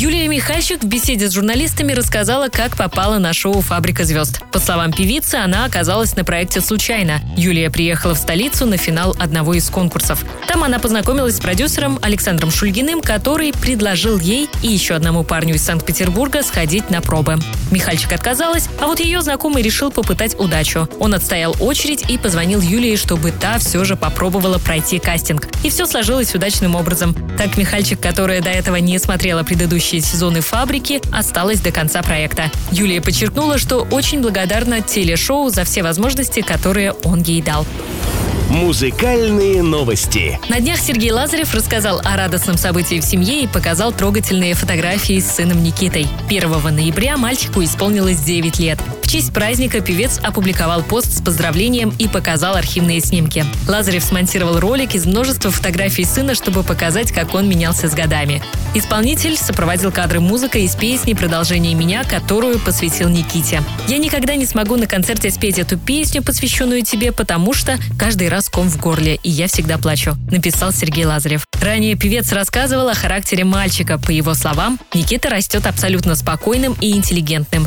Юлия Михальчик в беседе с журналистами рассказала, как попала на шоу «Фабрика звезд». По словам певицы, она оказалась на проекте случайно. Юлия приехала в столицу на финал одного из конкурсов. Там она познакомилась с продюсером Александром Шульгиным, который предложил ей и еще одному парню из Санкт-Петербурга сходить на пробы. Михальчик отказалась, а вот ее знакомый решил попытать удачу. Он отстоял очередь и позвонил Юлии, чтобы та все же попробовала пройти кастинг. И все сложилось удачным образом. Так Михальчик, которая до этого не смотрела предыдущий предыдущие сезоны «Фабрики» осталась до конца проекта. Юлия подчеркнула, что очень благодарна телешоу за все возможности, которые он ей дал. Музыкальные новости. На днях Сергей Лазарев рассказал о радостном событии в семье и показал трогательные фотографии с сыном Никитой. 1 ноября мальчику исполнилось 9 лет. В честь праздника певец опубликовал пост с поздравлением и показал архивные снимки. Лазарев смонтировал ролик из множества фотографий сына, чтобы показать, как он менялся с годами. Исполнитель сопроводил кадры музыкой из песни «Продолжение меня», которую посвятил Никите. «Я никогда не смогу на концерте спеть эту песню, посвященную тебе, потому что каждый раз ком в горле, и я всегда плачу», — написал Сергей Лазарев. Ранее певец рассказывал о характере мальчика. По его словам, Никита растет абсолютно спокойным и интеллигентным.